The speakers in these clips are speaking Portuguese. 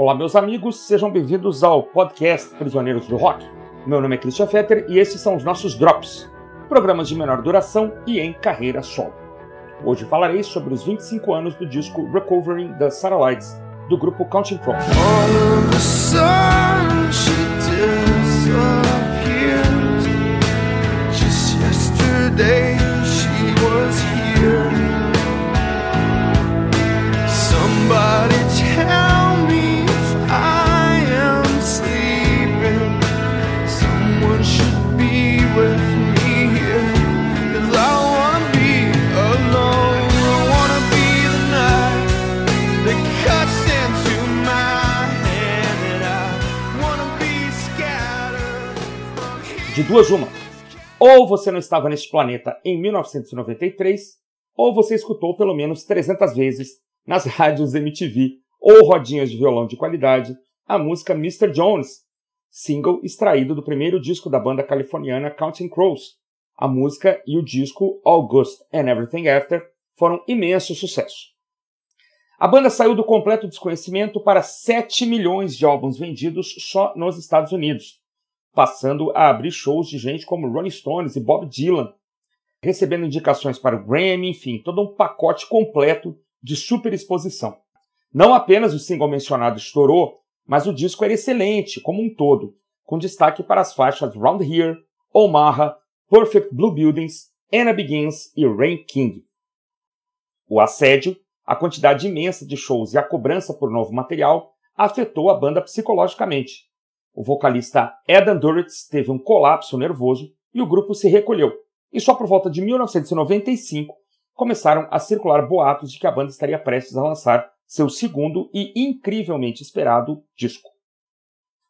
Olá, meus amigos, sejam bem-vindos ao podcast Prisioneiros do Rock. Meu nome é Christian Fetter e esses são os nossos Drops, programas de menor duração e em carreira solo. Hoje falarei sobre os 25 anos do disco Recovering the Satellites, do grupo Counting Crows. De duas, uma. Ou você não estava neste planeta em 1993, ou você escutou pelo menos 300 vezes nas rádios MTV ou rodinhas de violão de qualidade a música Mr. Jones, single extraído do primeiro disco da banda californiana Counting Crows. A música e o disco August and Everything After foram imenso sucesso. A banda saiu do completo desconhecimento para 7 milhões de álbuns vendidos só nos Estados Unidos, passando a abrir shows de gente como Rolling Stones e Bob Dylan, recebendo indicações para o Grammy, enfim, todo um pacote completo de superexposição. Não apenas o single mencionado estourou, mas o disco era excelente como um todo, com destaque para as faixas Round Here, Omaha, Perfect Blue Buildings, Anna Begins e Rain King. O assédio, a quantidade imensa de shows e a cobrança por novo material afetou a banda psicologicamente. O vocalista Adam Duritz teve um colapso nervoso e o grupo se recolheu. E só por volta de 1995 começaram a circular boatos de que a banda estaria prestes a lançar seu segundo e incrivelmente esperado disco.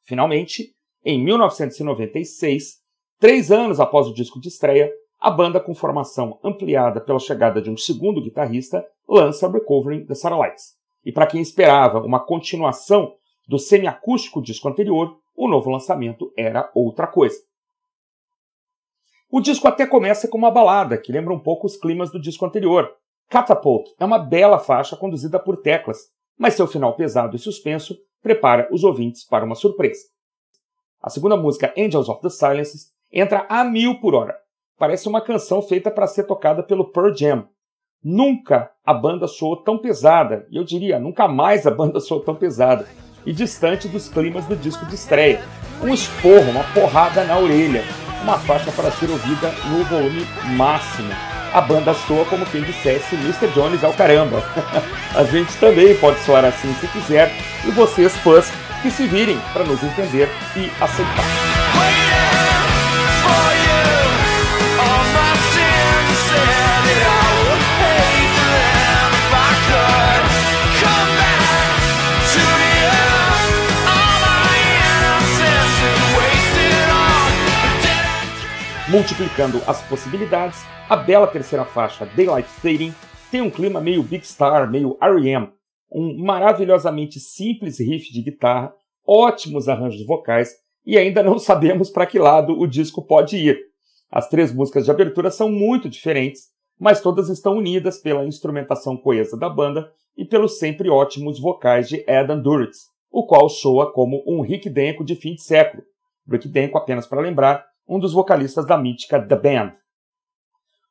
Finalmente, em 1996, três anos após o disco de estreia, a banda, com formação ampliada pela chegada de um segundo guitarrista, lança Recovering the Satellites. E para quem esperava uma continuação do semiacústico disco anterior, o novo lançamento era outra coisa. O disco até começa com uma balada, que lembra um pouco os climas do disco anterior. Catapult é uma bela faixa conduzida por teclas, mas seu final pesado e suspenso prepara os ouvintes para uma surpresa. A segunda música, Angels of the Silences, entra a mil por hora. Parece uma canção feita para ser tocada pelo Pearl Jam. Nunca a banda soou tão pesada, e eu diria, nunca mais a banda soou tão pesada, e distante dos climas do disco de estreia. Um esporro, uma porrada na orelha, uma faixa para ser ouvida no volume máximo. A banda soa como quem dissesse Mr. Jones ao caramba. a gente também pode soar assim se quiser, e vocês fãs que se virem para nos entender e aceitar. Multiplicando as possibilidades, a bela terceira faixa, Daylight Fading, tem um clima meio Big Star, meio R.E.M., um maravilhosamente simples riff de guitarra, ótimos arranjos vocais e ainda não sabemos para que lado o disco pode ir. As três músicas de abertura são muito diferentes, mas todas estão unidas pela instrumentação coesa da banda e pelos sempre ótimos vocais de Adam Duritz, o qual soa como um Rick Denko de fim de século. Rick Denko, apenas para lembrar, um dos vocalistas da mítica The Band.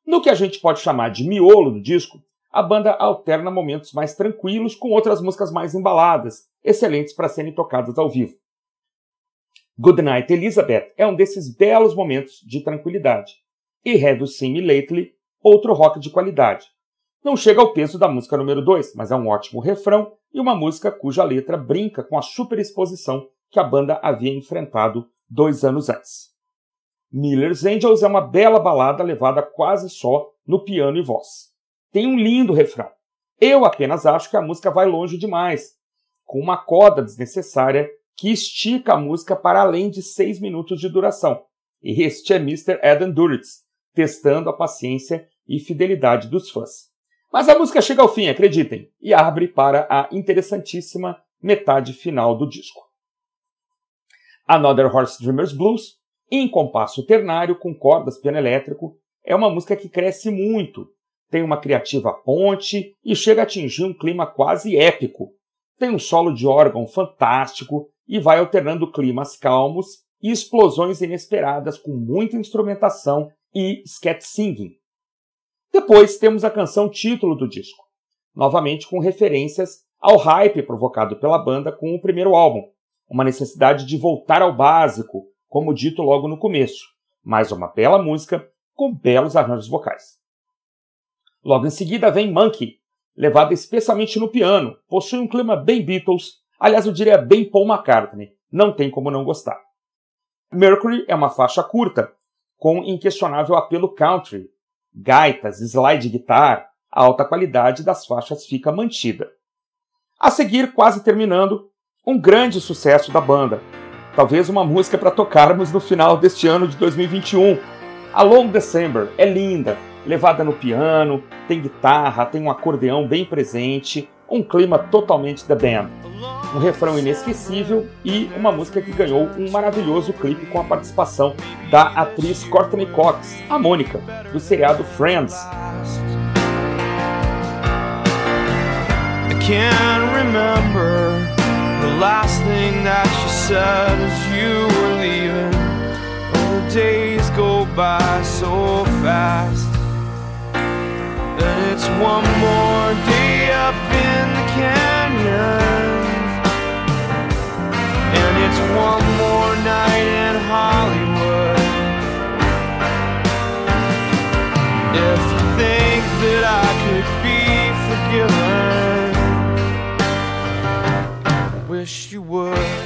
No que a gente pode chamar de miolo do disco, a banda alterna momentos mais tranquilos com outras músicas mais embaladas, excelentes para serem tocadas ao vivo. Goodnight Elizabeth é um desses belos momentos de tranquilidade. E Seen Me Lately, outro rock de qualidade. Não chega ao peso da música número 2, mas é um ótimo refrão e uma música cuja letra brinca com a superexposição que a banda havia enfrentado dois anos antes. Miller's Angels é uma bela balada levada quase só no piano e voz. Tem um lindo refrão. Eu apenas acho que a música vai longe demais, com uma coda desnecessária que estica a música para além de seis minutos de duração. E este é Mr. Adam Duritz, testando a paciência e fidelidade dos fãs. Mas a música chega ao fim, acreditem, e abre para a interessantíssima metade final do disco. Another Horse Dreamer's Blues em compasso ternário com cordas piano elétrico, é uma música que cresce muito, tem uma criativa ponte e chega a atingir um clima quase épico. tem um solo de órgão fantástico e vai alternando climas calmos e explosões inesperadas com muita instrumentação e scat singing. Depois temos a canção título do disco, novamente com referências ao hype provocado pela banda com o primeiro álbum, uma necessidade de voltar ao básico, como dito logo no começo, mais uma bela música com belos arranjos vocais. Logo em seguida vem Monkey, levada especialmente no piano, possui um clima bem Beatles, aliás eu diria bem Paul McCartney, não tem como não gostar. Mercury é uma faixa curta, com inquestionável apelo country, gaitas, slide guitar, a alta qualidade das faixas fica mantida. A seguir, quase terminando, um grande sucesso da banda, talvez uma música para tocarmos no final deste ano de 2021. A Long December é linda, levada no piano, tem guitarra, tem um acordeão bem presente, um clima totalmente The Band. Um refrão inesquecível e uma música que ganhou um maravilhoso clipe com a participação da atriz Courtney Cox, a Mônica, do seriado Friends. I can't remember the last thing that she said as you were leaving. Oh, the days go by so fast. And it's one more day up in the canyon. And it's one more night in Hollywood. If you think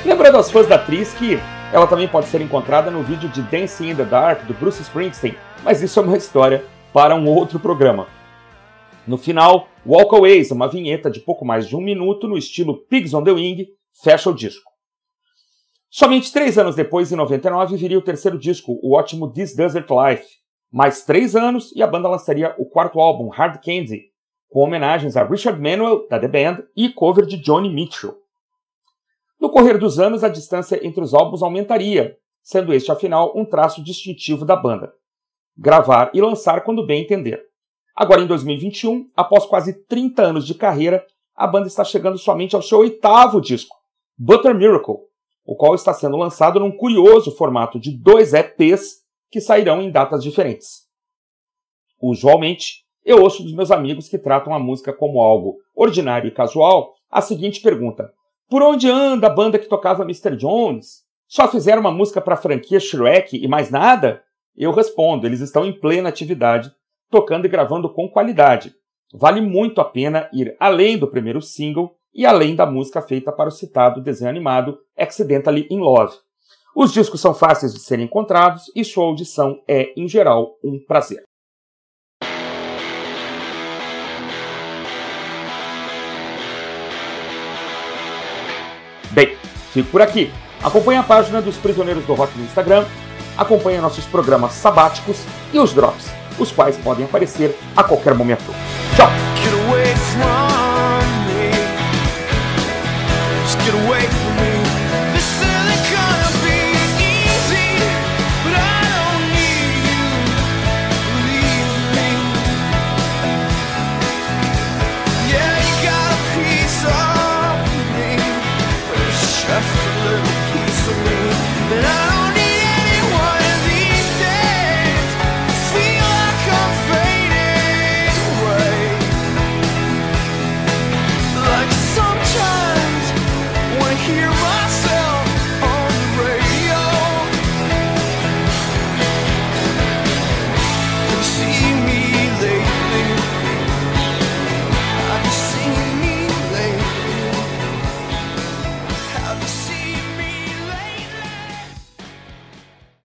Lembrando aos fãs da atriz que ela também pode ser encontrada no vídeo de Dancing in the Dark do Bruce Springsteen, mas isso é uma história para um outro programa. No final, Walkaways, uma vinheta de pouco mais de um minuto no estilo Pigs on the Wing, fecha o disco. Somente três anos depois, em 99, viria o terceiro disco, o ótimo This Desert Life. Mais três anos e a banda lançaria o quarto álbum, Hard Candy, com homenagens a Richard Manuel, da The Band, e cover de Johnny Mitchell. No correr dos anos, a distância entre os álbuns aumentaria, sendo este, afinal, um traço distintivo da banda. Gravar e lançar quando bem entender. Agora, em 2021, após quase 30 anos de carreira, a banda está chegando somente ao seu oitavo disco, Butter Miracle, o qual está sendo lançado num curioso formato de dois EPs que sairão em datas diferentes. Usualmente, eu ouço dos meus amigos que tratam a música como algo ordinário e casual a seguinte pergunta: Por onde anda a banda que tocava Mr. Jones? Só fizeram uma música para a franquia Shrek e mais nada? Eu respondo: eles estão em plena atividade tocando e gravando com qualidade. Vale muito a pena ir além do primeiro single e além da música feita para o citado desenho animado Accidentally in Love. Os discos são fáceis de serem encontrados e sua audição é, em geral, um prazer. Fico por aqui. Acompanhe a página dos Prisioneiros do Rock no Instagram, acompanhe nossos programas sabáticos e os drops os quais podem aparecer a qualquer momento. Tchau! but I